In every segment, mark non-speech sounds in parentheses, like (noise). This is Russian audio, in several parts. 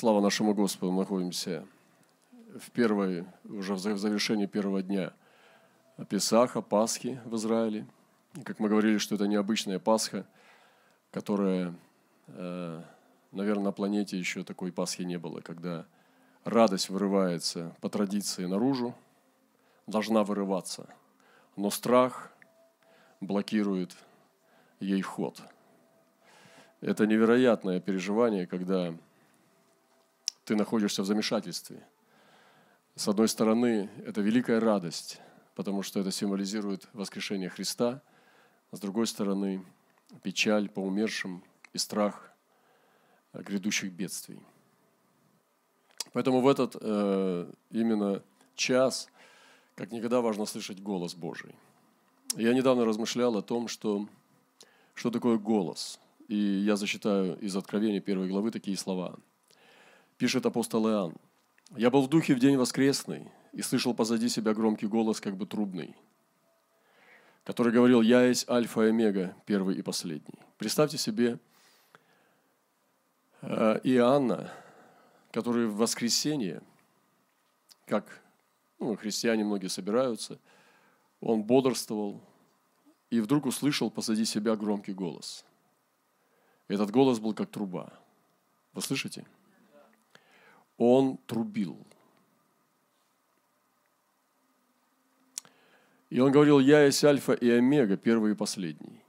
Слава нашему Господу, мы находимся в первой, уже в завершении первого дня Песаха, Пасхи в Израиле. И как мы говорили, что это необычная Пасха, которая, э, наверное, на планете еще такой Пасхи не было, когда радость вырывается по традиции наружу, должна вырываться, но страх блокирует ей ход. Это невероятное переживание, когда ты находишься в замешательстве. С одной стороны, это великая радость, потому что это символизирует воскрешение Христа. С другой стороны, печаль по умершим и страх грядущих бедствий. Поэтому в этот э, именно час как никогда важно слышать голос Божий. Я недавно размышлял о том, что, что такое голос. И я зачитаю из Откровения первой главы такие слова – пишет апостол Иоанн. «Я был в духе в день воскресный и слышал позади себя громкий голос, как бы трубный, который говорил, «Я есть Альфа и Омега, первый и последний». Представьте себе э, Иоанна, который в воскресенье, как ну, христиане многие собираются, он бодрствовал и вдруг услышал позади себя громкий голос. Этот голос был как труба. Вы слышите? Он трубил. И он говорил, я есть альфа и омега, первый и последний.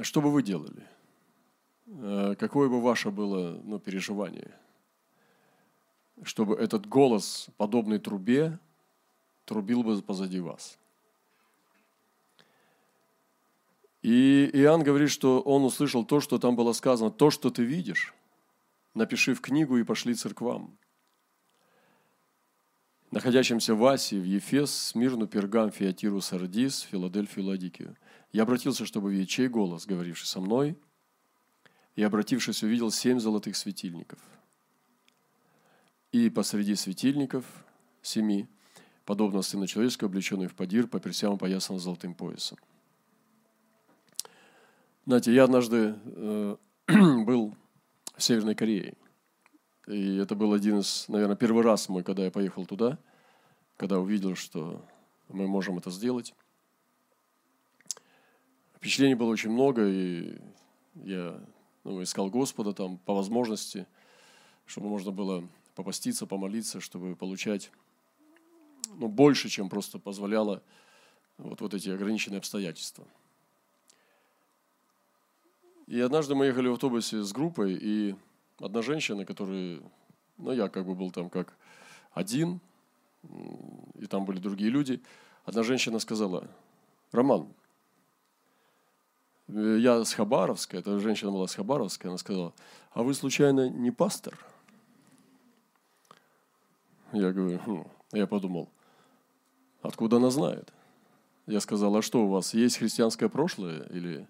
Что бы вы делали? Э, какое бы ваше было ну, переживание? Чтобы этот голос, подобный трубе, трубил бы позади вас. И Иоанн говорит, что он услышал то, что там было сказано, то, что ты видишь, напиши в книгу и пошли церквам. Находящимся в Асии, в Ефес, Смирну, Пергам, Фиатиру, Сардис, Филадельфию, Ладикию. Я обратился, чтобы видеть чей голос, говоривший со мной, и, обратившись, увидел семь золотых светильников. И посреди светильников семи, подобно Сына Человеческого, облеченный в подир, по персям поясан золотым поясом. Знаете, я однажды э, (clears throat) был в Северной Корее. И это был один из, наверное, первый раз мой, когда я поехал туда, когда увидел, что мы можем это сделать. Впечатлений было очень много, и я ну, искал Господа там по возможности, чтобы можно было попаститься, помолиться, чтобы получать ну, больше, чем просто позволяло вот, вот эти ограниченные обстоятельства – и однажды мы ехали в автобусе с группой, и одна женщина, которая, ну, я как бы был там как один, и там были другие люди, одна женщина сказала, Роман, я с Хабаровска, эта женщина была с Хабаровска, она сказала, а вы случайно не пастор? Я говорю, хм. я подумал, откуда она знает? Я сказал, а что у вас, есть христианское прошлое или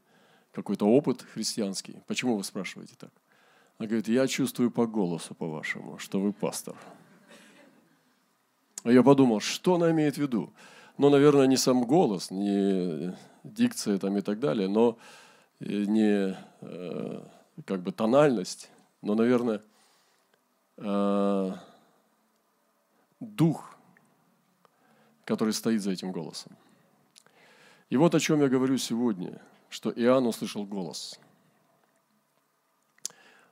какой-то опыт христианский. Почему вы спрашиваете так? Она говорит, я чувствую по голосу, по-вашему, что вы пастор. А я подумал, что она имеет в виду? Ну, наверное, не сам голос, не дикция там и так далее, но не э, как бы тональность, но, наверное, э, дух, который стоит за этим голосом. И вот о чем я говорю сегодня – что Иоанн услышал голос.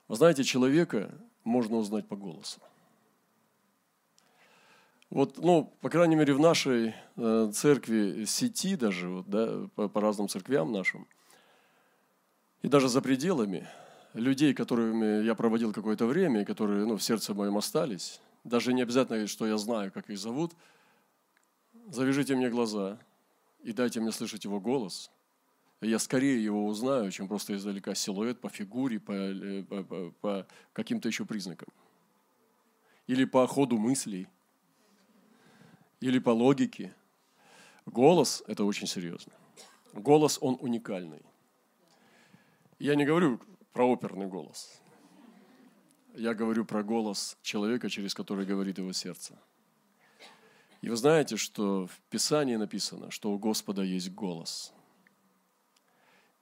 Вы знаете, человека можно узнать по голосу. Вот, ну, по крайней мере, в нашей э, церкви сети даже, вот, да, по, по разным церквям нашим, и даже за пределами, людей, которыми я проводил какое-то время, и которые ну, в сердце моем остались, даже не обязательно, что я знаю, как их зовут, завяжите мне глаза и дайте мне слышать его голос – я скорее его узнаю, чем просто издалека силуэт по фигуре, по, э, по, по, каким-то еще признакам. Или по ходу мыслей, или по логике. Голос – это очень серьезно. Голос, он уникальный. Я не говорю про оперный голос. Я говорю про голос человека, через который говорит его сердце. И вы знаете, что в Писании написано, что у Господа есть голос –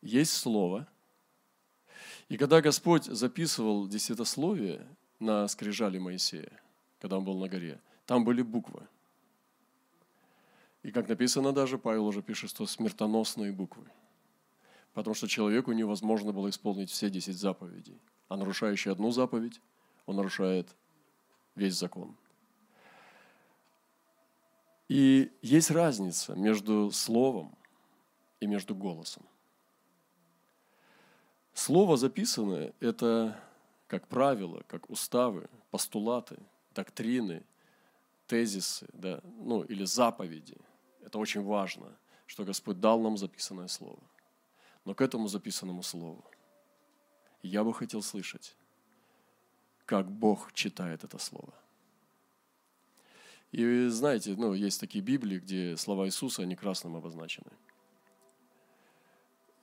есть слово, И когда Господь записывал десятословие на скрижали Моисея, когда он был на горе, там были буквы. И как написано даже, Павел уже пишет, что смертоносные буквы. Потому что человеку невозможно было исполнить все десять заповедей. А нарушающий одну заповедь, он нарушает весь закон. И есть разница между словом и между голосом. Слово записанное – это как правило, как уставы, постулаты, доктрины, тезисы, да, ну, или заповеди. Это очень важно, что Господь дал нам записанное Слово. Но к этому записанному Слову я бы хотел слышать, как Бог читает это Слово – и знаете, ну, есть такие Библии, где слова Иисуса, они красным обозначены.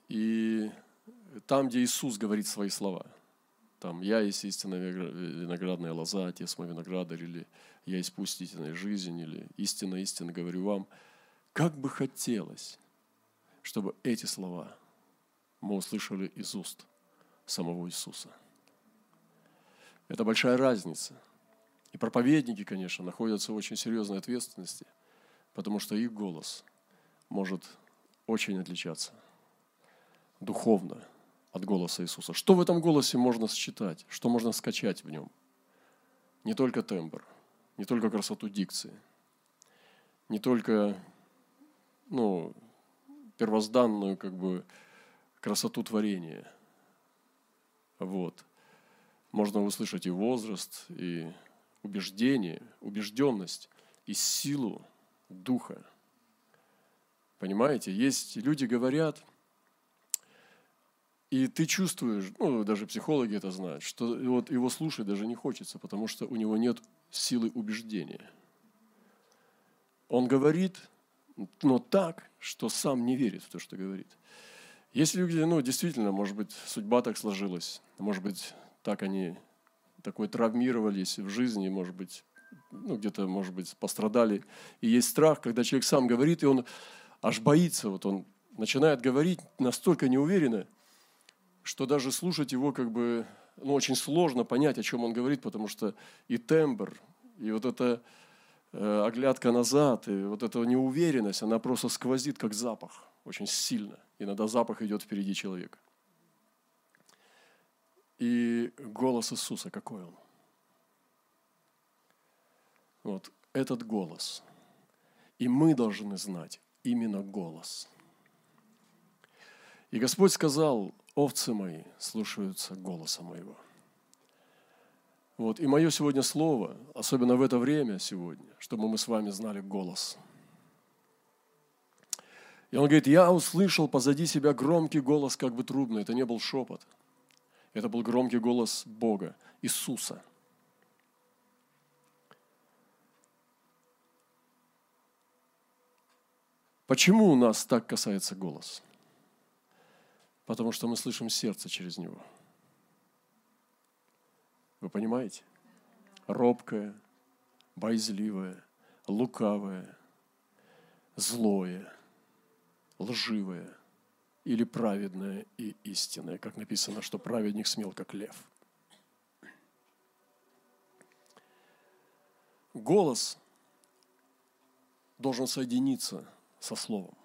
И там, где Иисус говорит свои слова, там «Я есть истинная виноградная лоза, Отец мой виноградарь», или «Я есть пусть истинная жизнь», или «Истинно, истинно говорю вам», как бы хотелось, чтобы эти слова мы услышали из уст самого Иисуса. Это большая разница – и проповедники, конечно, находятся в очень серьезной ответственности, потому что их голос может очень отличаться духовно от голоса Иисуса. Что в этом голосе можно считать? Что можно скачать в нем? Не только тембр, не только красоту дикции, не только ну, первозданную как бы красоту творения. Вот. Можно услышать и возраст, и убеждение, убежденность и силу духа. Понимаете, есть люди говорят, и ты чувствуешь, ну, даже психологи это знают, что вот его слушать даже не хочется, потому что у него нет силы убеждения. Он говорит, но так, что сам не верит в то, что говорит. Если люди, ну, действительно, может быть, судьба так сложилась, может быть, так они такой травмировались в жизни, может быть, ну, где-то, может быть, пострадали. И есть страх, когда человек сам говорит, и он аж боится, вот он начинает говорить настолько неуверенно, что даже слушать его как бы, ну, очень сложно понять, о чем он говорит, потому что и тембр, и вот эта э, оглядка назад, и вот эта неуверенность, она просто сквозит, как запах, очень сильно. Иногда запах идет впереди человека. И голос Иисуса, какой он? Вот этот голос. И мы должны знать именно голос. И Господь сказал, овцы мои слушаются голоса моего. Вот, и мое сегодня слово, особенно в это время сегодня, чтобы мы с вами знали голос. И он говорит, я услышал позади себя громкий голос, как бы трубный. Это не был шепот – это был громкий голос Бога, Иисуса. Почему у нас так касается голос? Потому что мы слышим сердце через него. Вы понимаете? Робкое, боязливое, лукавое, злое, лживое – или праведное и истинное, как написано, что праведник смел, как лев. Голос должен соединиться со словом.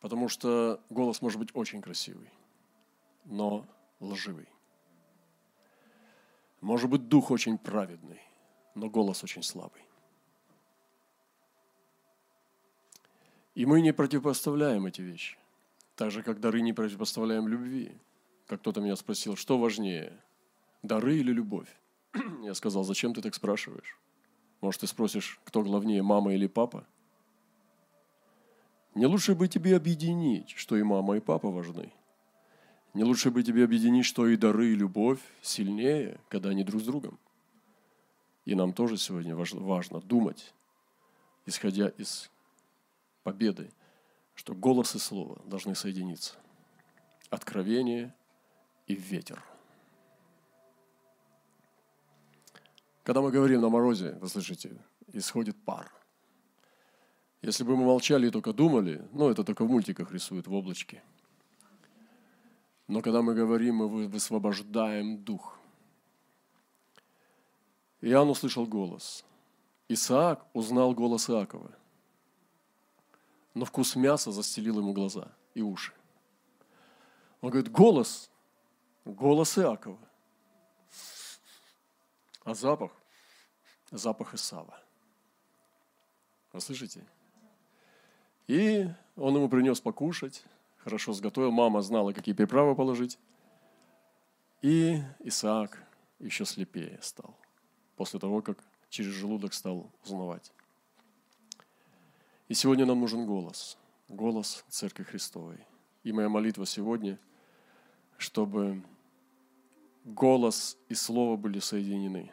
Потому что голос может быть очень красивый, но лживый. Может быть дух очень праведный, но голос очень слабый. И мы не противопоставляем эти вещи. Так же, как дары не противопоставляем любви. Как кто-то меня спросил, что важнее, дары или любовь? (clears throat) Я сказал, зачем ты так спрашиваешь? Может, ты спросишь, кто главнее, мама или папа? Не лучше бы тебе объединить, что и мама, и папа важны. Не лучше бы тебе объединить, что и дары, и любовь сильнее, когда они друг с другом. И нам тоже сегодня важно думать, исходя из победы, что голос и слово должны соединиться. Откровение и ветер. Когда мы говорим на морозе, вы слышите, исходит пар. Если бы мы молчали и только думали, ну, это только в мультиках рисуют в облачке. Но когда мы говорим, мы высвобождаем дух. Иоанн услышал голос. Исаак узнал голос Иакова. Но вкус мяса застелил ему глаза и уши. Он говорит, голос, голос Иакова. А запах, запах Исава. Вы слышите? И он ему принес покушать, хорошо сготовил, мама знала, какие приправы положить. И Исаак еще слепее стал, после того, как через желудок стал узнавать. И сегодня нам нужен голос, голос Церкви Христовой. И моя молитва сегодня, чтобы голос и слово были соединены.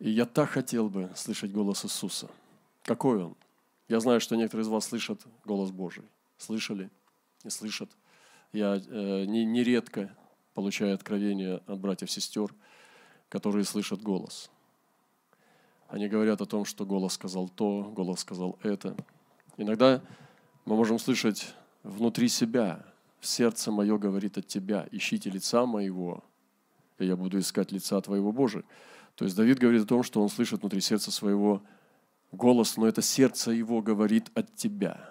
И я так хотел бы слышать голос Иисуса. Какой Он? Я знаю, что некоторые из вас слышат голос Божий. Слышали? Не слышат. Я э, нередко не получаю откровения от братьев-сестер, которые слышат голос. Они говорят о том, что голос сказал то, голос сказал это. Иногда мы можем слышать внутри себя, сердце мое говорит от тебя, ищите лица моего, и я буду искать лица твоего Божия. То есть Давид говорит о том, что он слышит внутри сердца своего голос, но это сердце его говорит от тебя.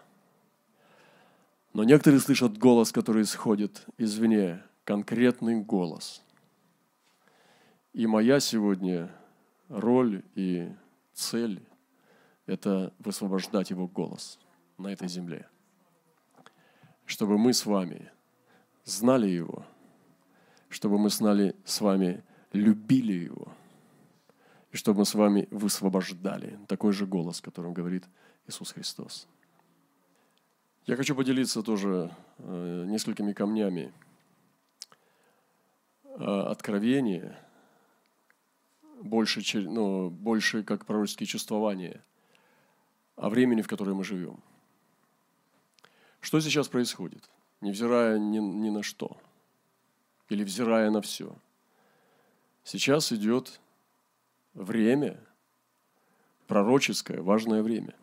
Но некоторые слышат голос, который исходит извне, конкретный голос. И моя сегодня роль и цель – это высвобождать его голос на этой земле. Чтобы мы с вами знали его, чтобы мы знали с вами, любили его – и чтобы мы с вами высвобождали такой же голос, которым говорит Иисус Христос. Я хочу поделиться тоже э, несколькими камнями э, откровения, больше, ну, больше как пророческие чувствования о времени, в котором мы живем. Что сейчас происходит, невзирая ни, ни на что, или взирая на все? Сейчас идет время, пророческое, важное время.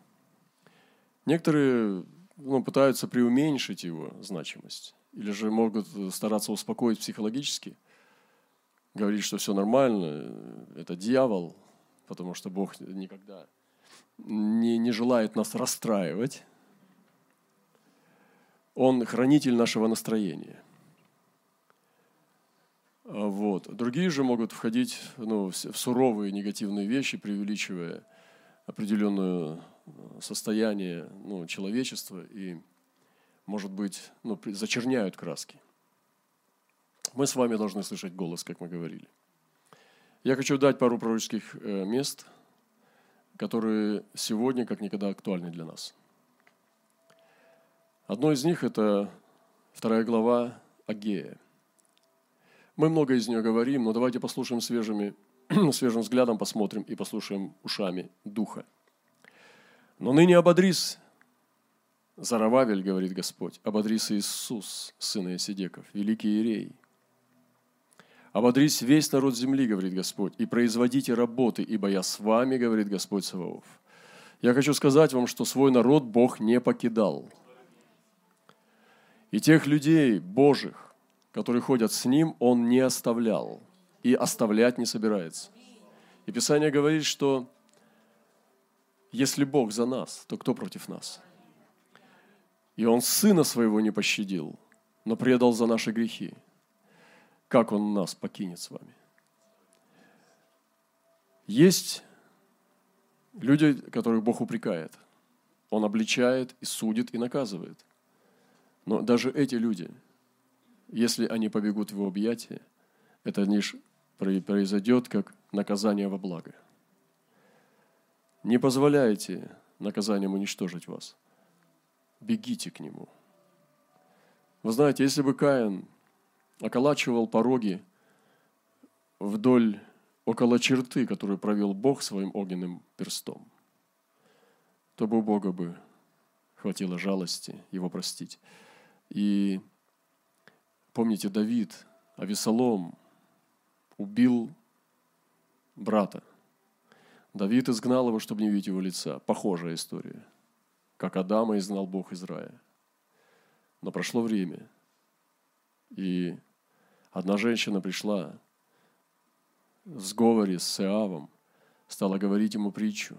Некоторые ну, пытаются преуменьшить его значимость или же могут стараться успокоить психологически, говорить, что все нормально, это дьявол, потому что Бог никогда не, не желает нас расстраивать. Он хранитель нашего настроения – вот. Другие же могут входить ну, в суровые негативные вещи, преувеличивая определенное э, состояние ну, человечества и, может быть, ну, зачерняют краски. Мы с вами должны слышать голос, как мы говорили. Я хочу дать пару пророческих э, мест, которые сегодня как никогда актуальны для нас. Одно из них – это вторая глава Агея – мы много из нее говорим, но давайте послушаем свежими, (clears throat) свежим взглядом, посмотрим и послушаем ушами Духа. Но ныне ободрись, Зарававель, говорит Господь, ободрись Иисус, сын Исидеков, великий Иерей. Ободрись весь народ земли, говорит Господь, и производите работы, ибо я с вами, говорит Господь Саваоф. Я хочу сказать вам, что свой народ Бог не покидал. И тех людей Божих, которые ходят с Ним, Он не оставлял и оставлять не собирается. И Писание говорит, что если Бог за нас, то кто против нас? И Он Сына Своего не пощадил, но предал за наши грехи. Как Он нас покинет с вами? Есть люди, которых Бог упрекает. Он обличает и судит и наказывает. Но даже эти люди – если они побегут в его объятия, это лишь произойдет как наказание во благо. Не позволяйте наказанием уничтожить вас. Бегите к нему. Вы знаете, если бы Каин околачивал пороги вдоль, около черты, которую провел Бог своим огненным перстом, то бы у Бога бы хватило жалости его простить. И Помните, Давид, Авесолом убил брата. Давид изгнал его, чтобы не видеть его лица. Похожая история. Как Адама изгнал Бог из рая. Но прошло время, И одна женщина пришла в сговоре с Иавом, стала говорить ему притчу.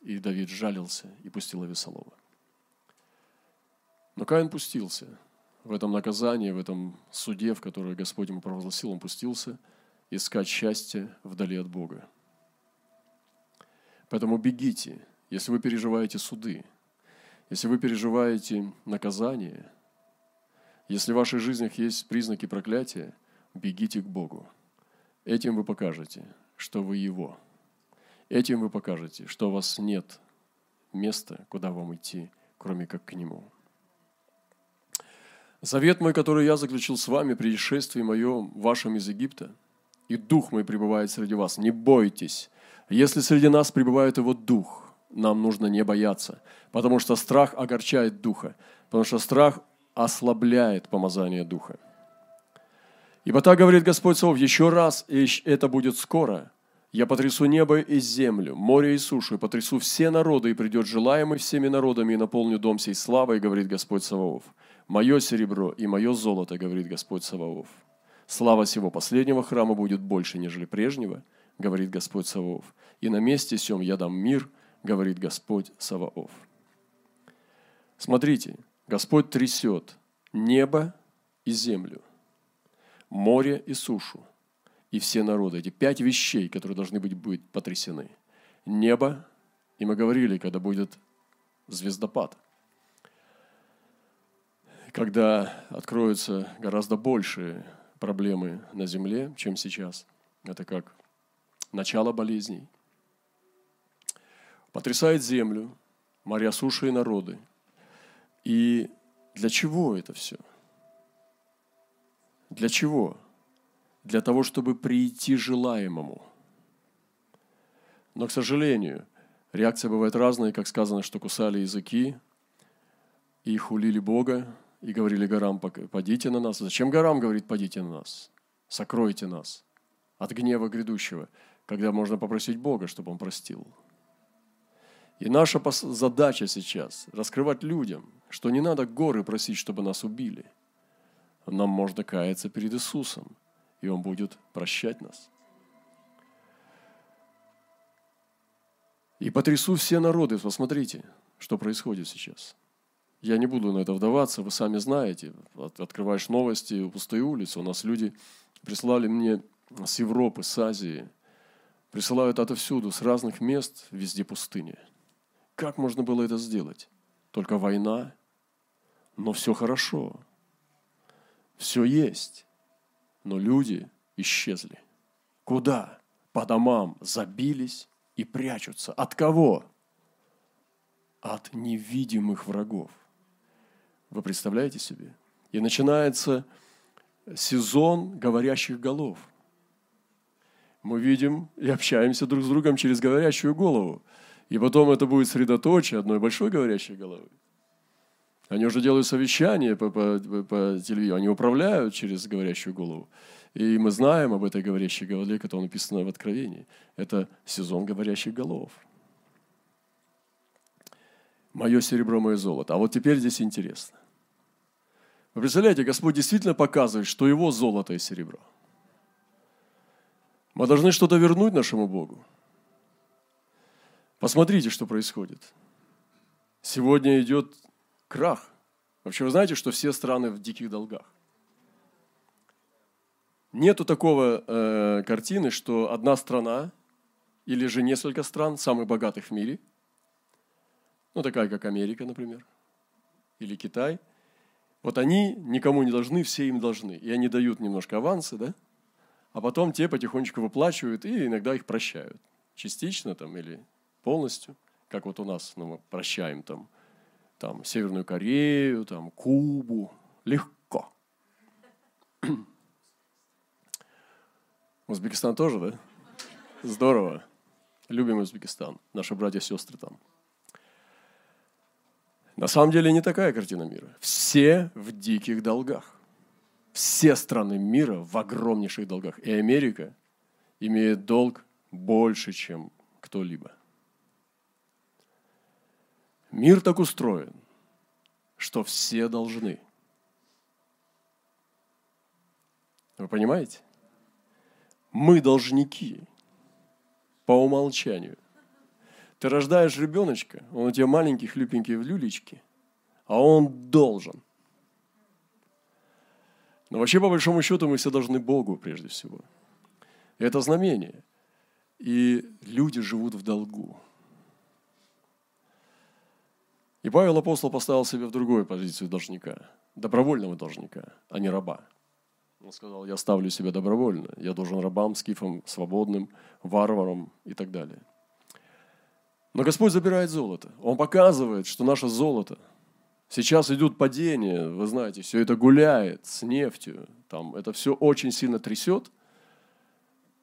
И Давид жалился и пустил Авесолома. Но Каин пустился в этом наказании, в этом суде, в который Господь ему провозгласил, он пустился искать счастье вдали от Бога. Поэтому бегите, если вы переживаете суды, если вы переживаете наказание, если в ваших жизнях есть признаки проклятия, бегите к Богу. Этим вы покажете, что вы Его. Этим вы покажете, что у вас нет места, куда вам идти, кроме как к Нему. Завет мой, который я заключил с вами при исшествии вашем из Египта, и Дух мой пребывает среди вас. Не бойтесь. Если среди нас пребывает Его Дух, нам нужно не бояться, потому что страх огорчает Духа, потому что страх ослабляет помазание Духа. Ибо так говорит Господь Сов, еще раз, и это будет скоро. Я потрясу небо и землю, море и сушу, и потрясу все народы, и придет желаемый всеми народами, и наполню дом сей славой, говорит Господь Саваоф. Мое серебро и мое золото, говорит Господь Саваоф. Слава сего последнего храма будет больше, нежели прежнего, говорит Господь Саваоф. И на месте сем я дам мир, говорит Господь Саваоф. Смотрите, Господь трясет небо и землю, море и сушу, и все народы. Эти пять вещей, которые должны быть, быть потрясены. Небо, и мы говорили, когда будет звездопад – когда откроются гораздо большие проблемы на Земле, чем сейчас. Это как начало болезней. Потрясает землю, моря, суши и народы. И для чего это все? Для чего? Для того, чтобы прийти желаемому. Но, к сожалению, реакция бывает разная, как сказано, что кусали языки и хулили Бога, и говорили горам, падите на нас. Зачем горам говорит, падите на нас? Сокройте нас от гнева грядущего, когда можно попросить Бога, чтобы Он простил. И наша задача сейчас – раскрывать людям, что не надо горы просить, чтобы нас убили. Нам можно каяться перед Иисусом, и Он будет прощать нас. И потрясу все народы. Посмотрите, что происходит сейчас – я не буду на это вдаваться, вы сами знаете. Открываешь новости, пустые улицы. У нас люди прислали мне с Европы, с Азии. Присылают отовсюду, с разных мест, везде пустыня. Как можно было это сделать? Только война. Но все хорошо. Все есть. Но люди исчезли. Куда? По домам забились и прячутся. От кого? От невидимых врагов. Вы представляете себе? И начинается сезон говорящих голов. Мы видим и общаемся друг с другом через говорящую голову. И потом это будет средоточие одной большой говорящей головы. Они уже делают совещания по, по, по телевизору, они управляют через говорящую голову. И мы знаем об этой говорящей голове, которая написана в Откровении. Это сезон говорящих голов. Мое серебро, мое золото. А вот теперь здесь интересно. Вы представляете, Господь действительно показывает, что Его золото и серебро. Мы должны что-то вернуть нашему Богу. Посмотрите, что происходит. Сегодня идет крах. Вообще, вы знаете, что все страны в диких долгах? Нету такого э, картины, что одна страна или же несколько стран, самых богатых в мире – ну такая как Америка, например, или Китай, вот они никому не должны, все им должны. И они дают немножко авансы, да? А потом те потихонечку выплачивают и иногда их прощают. Частично там или полностью, как вот у нас, ну, мы прощаем там, там Северную Корею, там Кубу, легко. (clears throat) Узбекистан тоже, да? Здорово. Любим Узбекистан. Наши братья и сестры там. На самом деле не такая картина мира. Все в диких долгах. Все страны мира в огромнейших долгах. И Америка имеет долг больше, чем кто-либо. Мир так устроен, что все должны. Вы понимаете? Мы должники по умолчанию. Ты рождаешь ребеночка, он у тебя маленький, хлюпенький в люлечке, а он должен. Но вообще, по большому счету, мы все должны Богу прежде всего. Это знамение. И люди живут в долгу. И Павел апостол поставил себя в другую позицию должника, добровольного должника, а не раба. Он сказал, я ставлю себя добровольно, я должен рабам, скифам, свободным, варварам и так далее. Но Господь забирает золото. Он показывает, что наше золото, сейчас идут падения, вы знаете, все это гуляет с нефтью, там это все очень сильно трясет,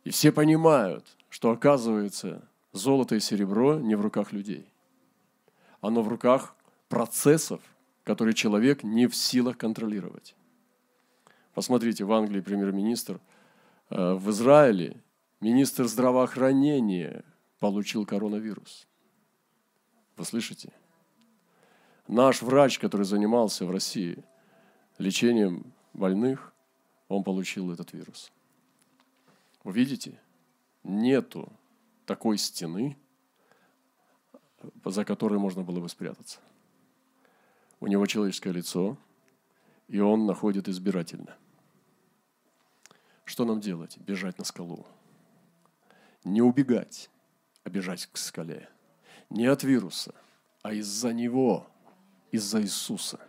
и все понимают, что оказывается золото и серебро не в руках людей оно в руках процессов, которые человек не в силах контролировать. Посмотрите, в Англии премьер-министр, э, в Израиле министр здравоохранения получил коронавирус. Вы слышите? Наш врач, который занимался в России лечением больных, он получил этот вирус. Вы видите? Нету такой стены, за которой можно было бы спрятаться. У него человеческое лицо, и он находит избирательно. Что нам делать? Бежать на скалу. Не убегать, а бежать к скале. Не от вируса, а из-за него, из-за Иисуса.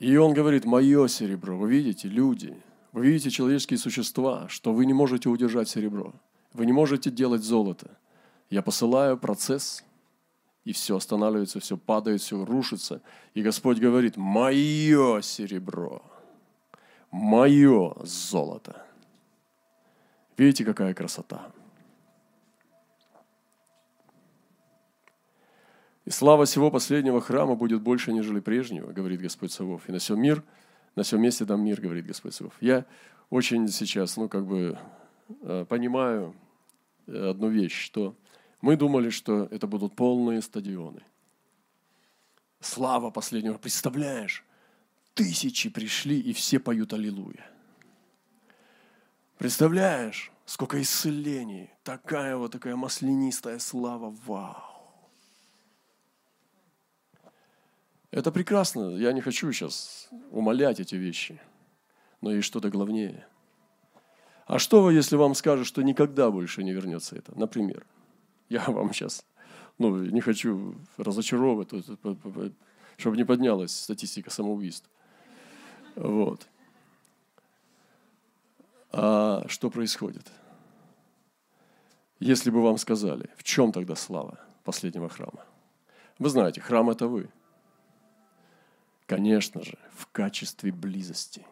И он говорит, мое серебро, вы видите, люди, вы видите человеческие существа, что вы не можете удержать серебро, вы не можете делать золото – я посылаю процесс, и все останавливается, все падает, все рушится. И Господь говорит, мое серебро, мое золото. Видите, какая красота. И слава всего последнего храма будет больше, нежели прежнего, говорит Господь Савов. И на всем мир, на всем месте дам мир, говорит Господь Савов. Я очень сейчас, ну, как бы, э, понимаю одну вещь, что мы думали, что это будут полные стадионы. Слава последнего. Представляешь, тысячи пришли и все поют Аллилуйя. Представляешь, сколько исцелений. Такая вот такая маслянистая слава. Вау. Это прекрасно. Я не хочу сейчас умолять эти вещи. Но есть что-то главнее. А что вы, если вам скажут, что никогда больше не вернется это? Например (laughs) – я вам сейчас ну, не хочу разочаровывать, чтобы не поднялась статистика самоубийств. Вот. А что происходит? Если бы вам сказали, в чем тогда слава последнего храма? Вы знаете, храм – это вы. Конечно же, в качестве близости.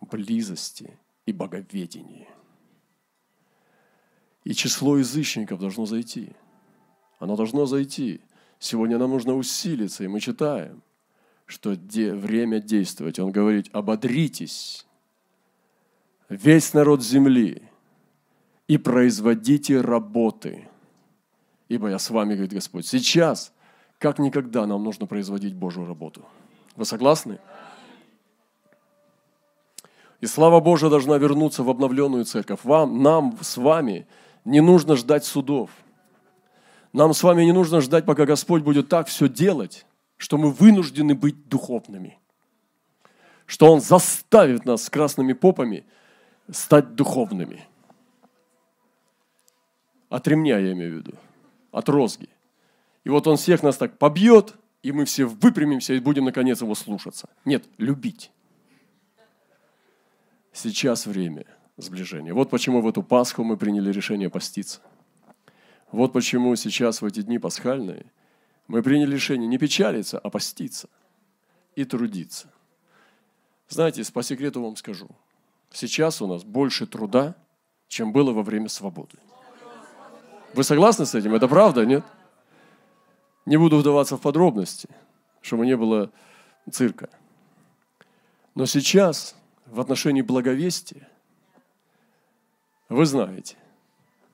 Близости и боговедения – и число язычников должно зайти. Оно должно зайти. Сегодня нам нужно усилиться, и мы читаем, что де, время действовать. Он говорит, ободритесь, весь народ земли, и производите работы. Ибо я с вами, говорит Господь. Сейчас, как никогда, нам нужно производить Божью работу. Вы согласны? И слава Божия должна вернуться в обновленную церковь. Вам, нам с вами – не нужно ждать судов. Нам с вами не нужно ждать, пока Господь будет так все делать, что мы вынуждены быть духовными. Что Он заставит нас с красными попами стать духовными. От ремня я имею в виду, от розги. И вот Он всех нас так побьет, и мы все выпрямимся и будем наконец Его слушаться. Нет, любить. Сейчас время – сближения. Вот почему в эту Пасху мы приняли решение поститься. Вот почему сейчас, в эти дни пасхальные, мы приняли решение не печалиться, а поститься и трудиться. Знаете, по секрету вам скажу, сейчас у нас больше труда, чем было во время свободы. Вы согласны с этим? Это правда, нет? Не буду вдаваться в подробности, чтобы не было цирка. Но сейчас в отношении благовестия – вы знаете,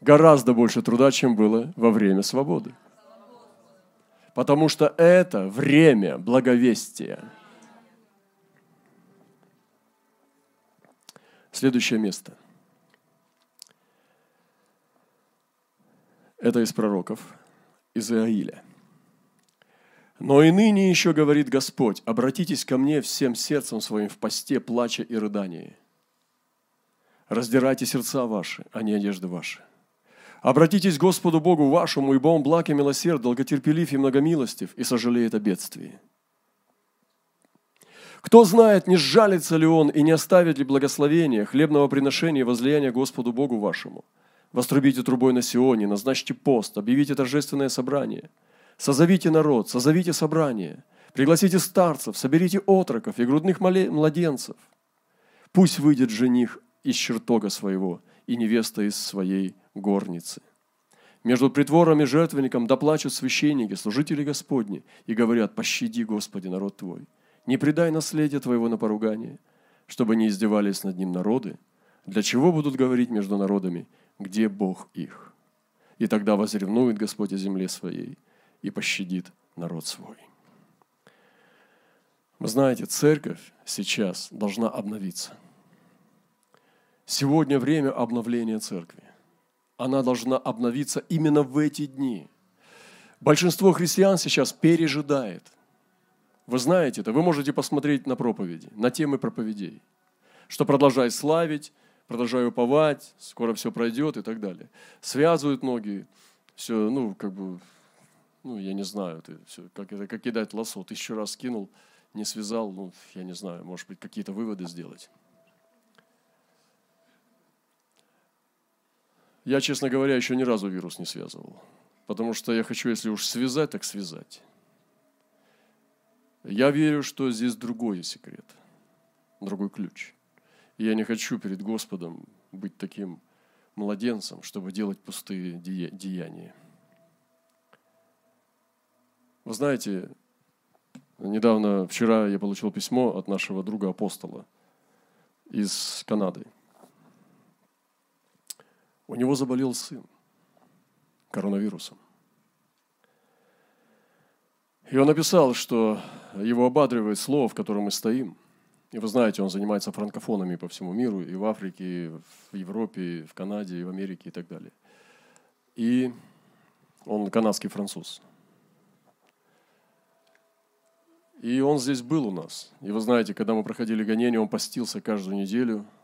гораздо больше труда, чем было во время свободы. Потому что это время благовестия. Следующее место. Это из пророков, из Иаиля. Но и ныне еще говорит Господь, обратитесь ко мне всем сердцем своим в посте, плача и рыдании. Раздирайте сердца ваши, а не одежды ваши. Обратитесь к Господу Богу вашему, ибо Он благ и милосерд, долготерпелив и многомилостив, и сожалеет о бедствии. Кто знает, не сжалится ли Он и не оставит ли благословения, хлебного приношения и возлияния Господу Богу вашему. Вострубите трубой на Сионе, назначьте пост, объявите торжественное собрание. Созовите народ, созовите собрание, пригласите старцев, соберите отроков и грудных младенцев. Пусть выйдет жених из чертога своего и невеста из своей горницы. Между притвором и жертвенником доплачут священники, служители Господни, и говорят, пощади, Господи, народ Твой. Не предай наследие Твоего на поругание, чтобы не издевались над ним народы. Для чего будут говорить между народами, где Бог их? И тогда возревнует Господь о земле своей и пощадит народ свой. Вы знаете, церковь сейчас должна обновиться. Сегодня время обновления церкви она должна обновиться именно в эти дни. Большинство христиан сейчас пережидает. Вы знаете это, вы можете посмотреть на проповеди, на темы проповедей, что продолжай славить, продолжай уповать, скоро все пройдет и так далее. Связывают ноги, все, ну, как бы, ну, я не знаю, это все, как, это, как кидать лосо. Тысячу раз скинул, не связал, ну, я не знаю, может быть, какие-то выводы сделать. Я, честно говоря, еще ни разу вирус не связывал. Потому что я хочу, если уж связать, так связать. Я верю, что здесь другой секрет, другой ключ. И я не хочу перед Господом быть таким младенцем, чтобы делать пустые деяния. Вы знаете, недавно, вчера я получил письмо от нашего друга апостола из Канады. У него заболел сын коронавирусом. И он написал, что его ободривает слово, в котором мы стоим. И вы знаете, он занимается франкофонами по всему миру, и в Африке, и в Европе, и в Канаде, и в Америке, и так далее. И он канадский француз. И он здесь был у нас. И вы знаете, когда мы проходили гонение, он постился каждую неделю –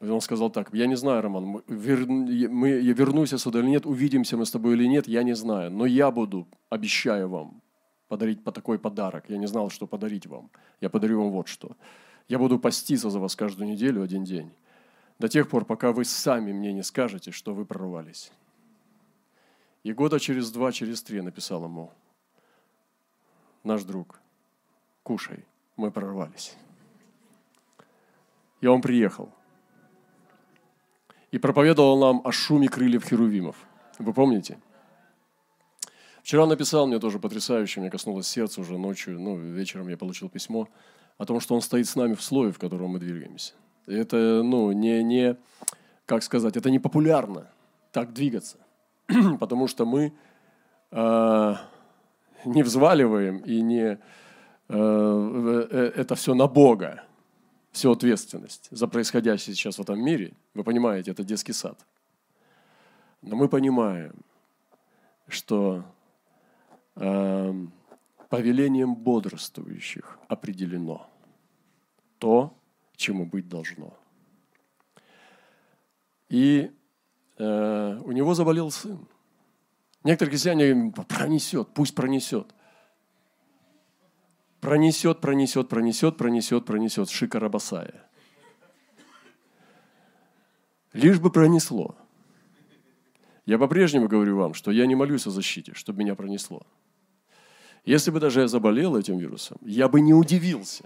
он сказал так, я не знаю, Роман, вер, мы, я вернусь я сюда или нет, увидимся мы с тобой или нет, я не знаю. Но я буду, обещаю вам, подарить по такой подарок. Я не знал, что подарить вам. Я подарю вам вот что. Я буду поститься за вас каждую неделю один день. До тех пор, пока вы сами мне не скажете, что вы прорвались. И года через два, через три написал ему, наш друг, кушай, мы прорвались. И он приехал и проповедовал нам о шуме крыльев херувимов. Вы помните? Вчера он написал мне тоже потрясающе, мне коснулось сердца уже ночью, ну, вечером я получил письмо о том, что он стоит с нами в слое, в котором мы двигаемся. И это, ну, не, не, как сказать, это не популярно так двигаться, (clears throat) потому что мы э, не взваливаем и не это все на Бога всю ответственность за происходящее сейчас в этом мире. Вы понимаете, это детский сад. Но мы понимаем, что э, повелением бодрствующих определено то, чему быть должно. И э, у него заболел сын. Некоторые христиане пронесет, пусть пронесет пронесет, пронесет, пронесет, пронесет, пронесет. Шикарабасая. Лишь бы пронесло. Я по-прежнему говорю вам, что я не молюсь о защите, чтобы меня пронесло. Если бы даже я заболел этим вирусом, я бы не удивился.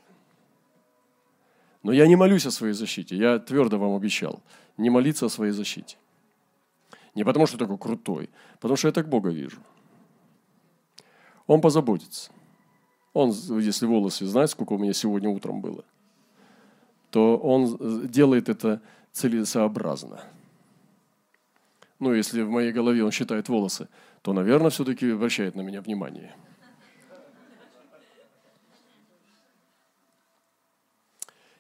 Но я не молюсь о своей защите. Я твердо вам обещал не молиться о своей защите. Не потому, что такой крутой, потому что я так Бога вижу. Он позаботится. Он, если волосы, знаете, сколько у меня сегодня утром было, то он делает это целесообразно. Ну, если в моей голове он считает волосы, то, наверное, все-таки обращает на меня внимание.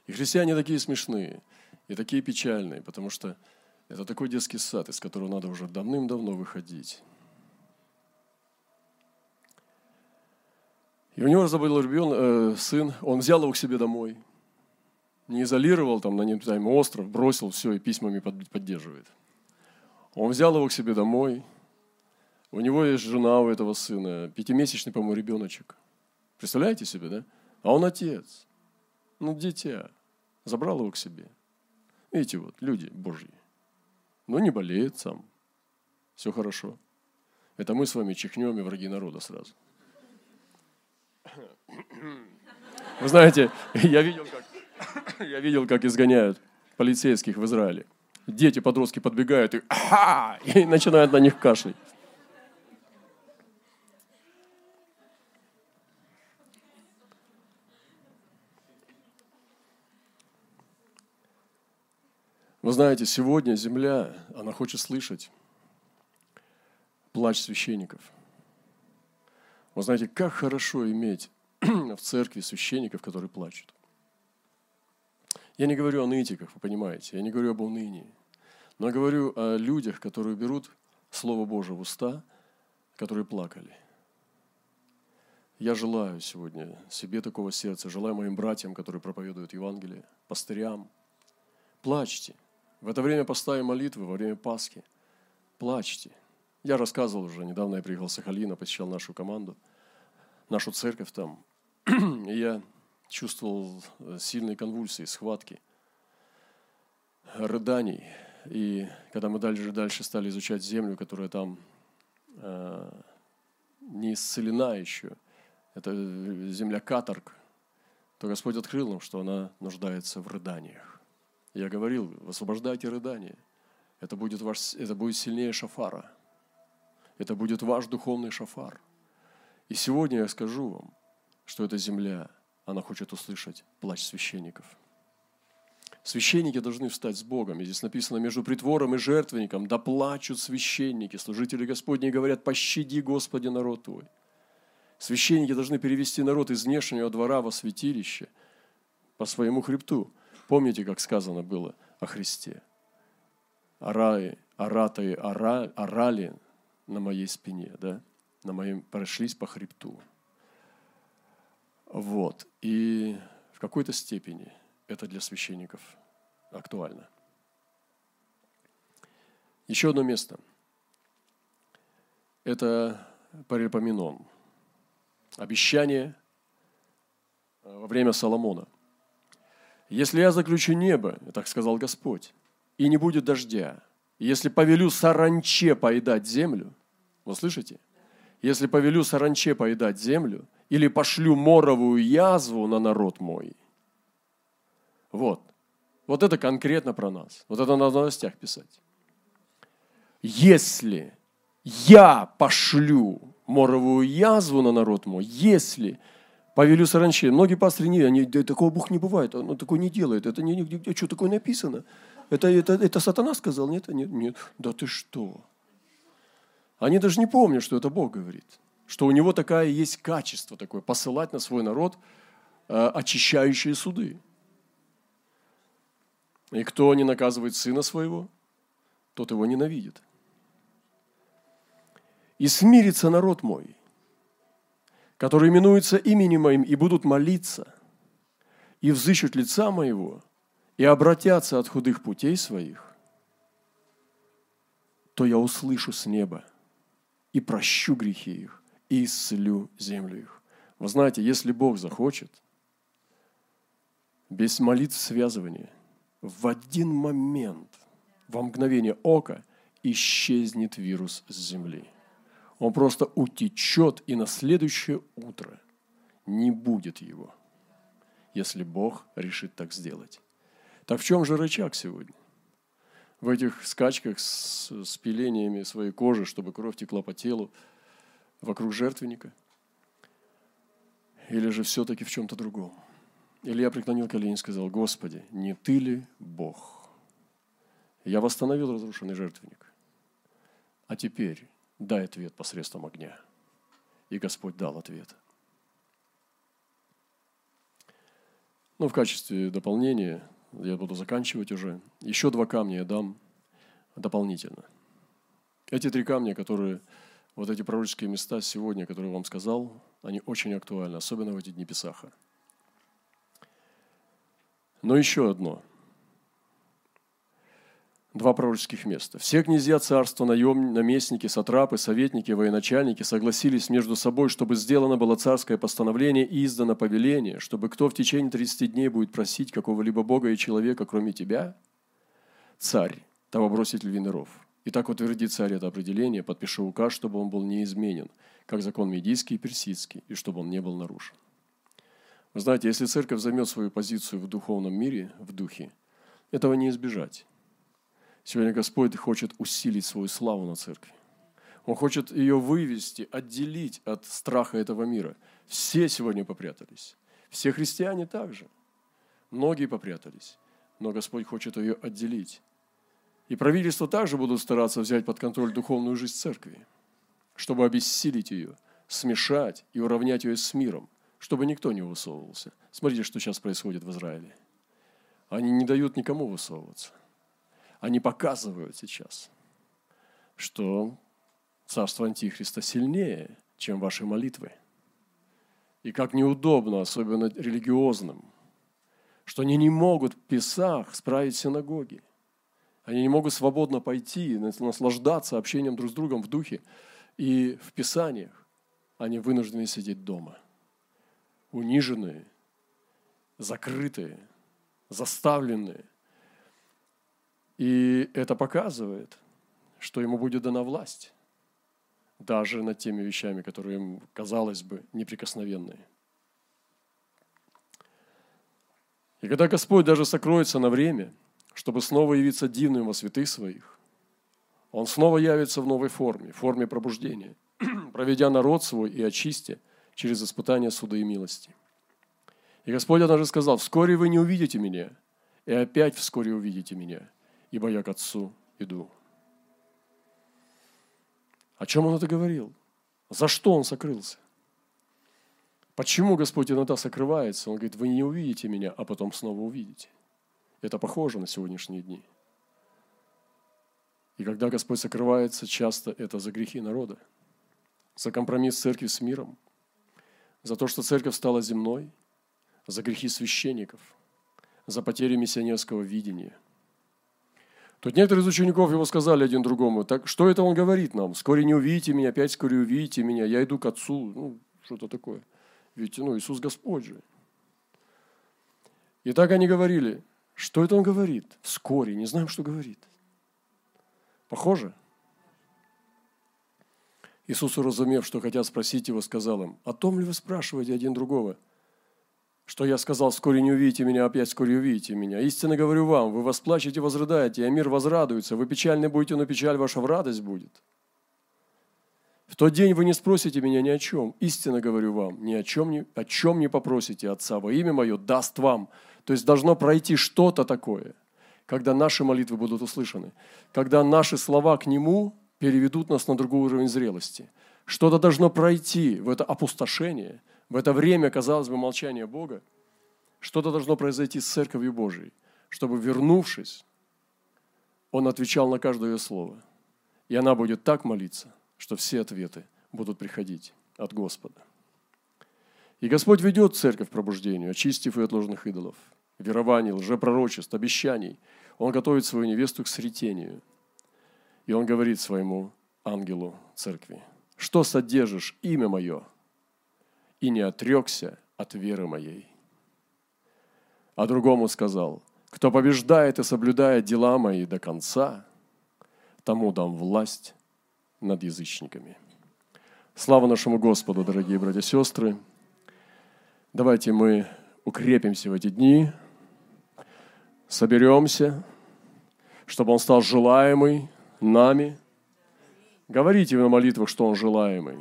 И христиане такие смешные. и такие печальные, потому что это такой детский сад, из которого надо уже давным-давно выходить. И у него забыл ребенок, э, сын, он взял его к себе домой, не изолировал там на нем остров, бросил все и письмами поддерживает. Он взял его к себе домой, у него есть жена у этого сына, пятимесячный, по-моему, ребеночек. Представляете себе, да? А он отец, ну, дитя, забрал его к себе. Эти вот люди Божьи. Но не болеет сам. Все хорошо. Это мы с вами чихнем и враги народа сразу. Вы знаете, я видел, как, я видел, как изгоняют полицейских в Израиле. Дети, подростки подбегают и, и начинают на них кашлять. Вы знаете, сегодня земля, она хочет слышать плач священников. Вы знаете, как хорошо иметь (clears throat) в церкви священников, которые плачут. Я не говорю о нытиках, вы понимаете, я не говорю об унынии, но я говорю о людях, которые берут Слово Божие в уста, которые плакали. Я желаю сегодня себе такого сердца, желаю моим братьям, которые проповедуют Евангелие, пастырям, плачьте – в это время поста и молитвы, во время Пасхи, плачьте. Я рассказывал уже, недавно я приехал с Сахалина, посещал нашу команду, нашу церковь там. (clears throat) И я чувствовал сильные конвульсии, схватки, рыданий. И когда мы дальше, дальше стали изучать землю, которая там э, не исцелена еще, это земля каторг, то Господь открыл нам, что она нуждается в рыданиях. Я говорил, освобождайте рыдание. Это будет, ваш, это будет сильнее шафара. Это будет ваш духовный шафар. И сегодня я скажу вам, что эта земля, она хочет услышать плач священников. Священники должны встать с Богом. И здесь написано, между притвором и жертвенником да плачут священники. Служители Господни говорят, пощади, Господи, народ Твой. Священники должны перевести народ из внешнего двора во святилище по своему хребту. Помните, как сказано было о Христе? Араи, аратаи, ара, орали на моей спине, да? На моем, прошлись по хребту. Вот. И в какой-то степени это для священников актуально. Еще одно место. Это Парипоменон. Обещание во время Соломона – если я заключу небо, так сказал Господь, и не будет дождя, если повелю саранче поедать землю, вы слышите? Если повелю саранче поедать землю, или пошлю моровую язву на народ мой. Вот. Вот это конкретно про нас. Вот это на новостях писать. Если я пошлю моровую язву на народ мой, если Повелю саранче. Многие пастыри они, такого Бог не бывает, он такой не делает. Это не, не, что такое написано? Это, это, это сатана сказал? Нет, нет, нет. Да ты что? Они даже не помнят, что это Бог говорит. Что у него такая есть качество такое, посылать на свой народ э, очищающие суды. И кто не наказывает сына своего, тот его ненавидит. И смирится народ мой – которые именуются именем моим и будут молиться, и взыщут лица моего, и обратятся от худых путей своих, то я услышу с неба и прощу грехи их, и исцелю землю их. Вы знаете, если Бог захочет, без молитв связывания, в один момент, во мгновение ока, исчезнет вирус с земли – он просто утечет, и на следующее утро не будет его, если Бог решит так сделать. Так в чем же рычаг сегодня? В этих скачках с, с пилениями своей кожи, чтобы кровь текла по телу вокруг жертвенника? Или же все-таки в чем-то другом? Или я преклонил колени и сказал, Господи, не Ты ли Бог? Я восстановил разрушенный жертвенник. А теперь дай ответ посредством огня. И Господь дал ответ. Ну, в качестве дополнения я буду заканчивать уже. Еще два камня я дам дополнительно. Эти три камня, которые, вот эти пророческие места сегодня, которые я вам сказал, они очень актуальны, особенно в эти дни Песаха. Но еще одно. Два пророческих места. Все князья царства, наем, наместники, сатрапы, советники, военачальники согласились между собой, чтобы сделано было царское постановление и издано повеление, чтобы кто в течение 30 дней будет просить какого-либо бога и человека, кроме тебя, царь, того бросить львиный ров. И так утверди царь это определение, подпиши указ, чтобы он был неизменен, как закон медийский и персидский, и чтобы он не был нарушен. Вы знаете, если церковь займет свою позицию в духовном мире, в духе, этого не избежать. Сегодня Господь хочет усилить свою славу на церкви. Он хочет ее вывести, отделить от страха этого мира. Все сегодня попрятались. Все христиане также. Многие попрятались. Но Господь хочет ее отделить. И правительства также будут стараться взять под контроль духовную жизнь церкви, чтобы обессилить ее, смешать и уравнять ее с миром – чтобы никто не высовывался. Смотрите, что сейчас происходит в Израиле. Они не дают никому высовываться. Они показывают сейчас, что царство Антихриста сильнее, чем ваши молитвы. И как неудобно, особенно религиозным, что они не могут в Песах справить синагоги. Они не могут свободно пойти, наслаждаться общением друг с другом в духе. И в Писаниях они вынуждены сидеть дома – униженные, закрытые, заставленные. И это показывает, что ему будет дана власть, даже над теми вещами, которые им, казалось бы, неприкосновенные. И когда Господь даже сокроется на время, чтобы снова явиться дивным во святых своих, Он снова явится в новой форме, в форме пробуждения, (clears throat) проведя народ свой и очистя – через испытание суда и милости. И Господь даже сказал, вскоре вы не увидите меня, и опять вскоре увидите меня, ибо я к Отцу иду. О чем он это говорил? За что он сокрылся? Почему Господь иногда сокрывается? Он говорит, вы не увидите меня, а потом снова увидите. Это похоже на сегодняшние дни. И когда Господь сокрывается, часто это за грехи народа, за компромисс церкви с миром – за то, что церковь стала земной, за грехи священников, за потери миссионерского видения. Тут некоторые из учеников его сказали один другому, так что это он говорит нам? Вскоре не увидите меня, опять вскоре увидите меня, я иду к Отцу. Ну, что-то такое. Ведь ну, Иисус Господь же. И так они говорили, что это он говорит? Вскоре, не знаем, что говорит. Похоже? Иисус, уразумев, что хотят спросить его, сказал им, «О том ли вы спрашиваете один другого? Что я сказал, вскоре не увидите меня, опять вскоре увидите меня. Истинно говорю вам, вы восплачете, возрыдаете, а мир возрадуется. Вы печальны будете, но печаль ваша в радость будет. В тот день вы не спросите меня ни о чем. Истинно говорю вам, ни о чем, ни, о чем не попросите Отца во имя Мое, даст вам. То есть должно пройти что-то такое, когда наши молитвы будут услышаны, когда наши слова к Нему переведут нас на другой уровень зрелости. Что-то должно пройти в это опустошение, в это время, казалось бы, молчания Бога. Что-то должно произойти с Церковью Божией, чтобы, вернувшись, Он отвечал на каждое слово. И она будет так молиться, что все ответы будут приходить от Господа. И Господь ведет церковь к пробуждению, очистив ее от ложных идолов, верований, лжепророчеств, обещаний. Он готовит свою невесту к сретению – и он говорит своему ангелу церкви, что содержишь имя мое, и не отрекся от веры моей. А другому сказал, кто побеждает и соблюдает дела мои до конца, тому дам власть над язычниками. Слава нашему Господу, дорогие братья и сестры. Давайте мы укрепимся в эти дни, соберемся, чтобы он стал желаемый, нами. Говорите на молитвах, что Он желаемый.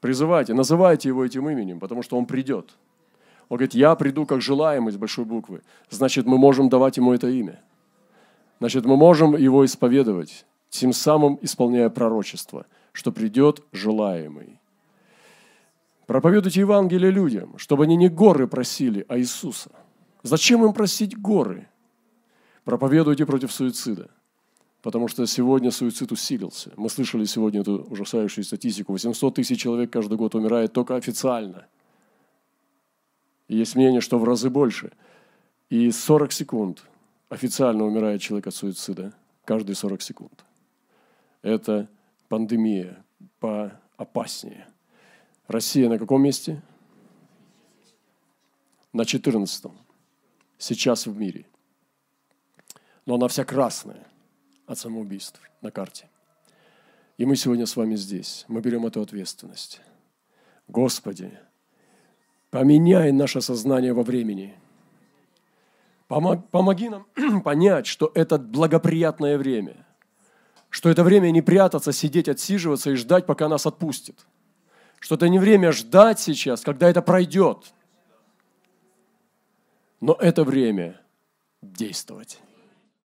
Призывайте, называйте Его этим именем, потому что Он придет. Он говорит, я приду как желаемый с большой буквы. Значит, мы можем давать Ему это имя. Значит, мы можем Его исповедовать, тем самым исполняя пророчество, что придет желаемый. Проповедуйте Евангелие людям, чтобы они не горы просили, а Иисуса. Зачем им просить горы? Проповедуйте против суицида. Потому что сегодня суицид усилился. Мы слышали сегодня эту ужасающую статистику. 800 тысяч человек каждый год умирает только официально. И есть мнение, что в разы больше. И 40 секунд официально умирает человек от суицида. Каждые 40 секунд. Это пандемия поопаснее. Россия на каком месте? На 14 -м. Сейчас в мире. Но она вся красная – от самоубийств на карте. И мы сегодня с вами здесь. Мы берем эту ответственность. Господи, поменяй наше сознание во времени. Помоги нам (clears throat) понять, что это благоприятное время. Что это время не прятаться, сидеть, отсиживаться и ждать, пока нас отпустит. Что это не время ждать сейчас, когда это пройдет. Но это время действовать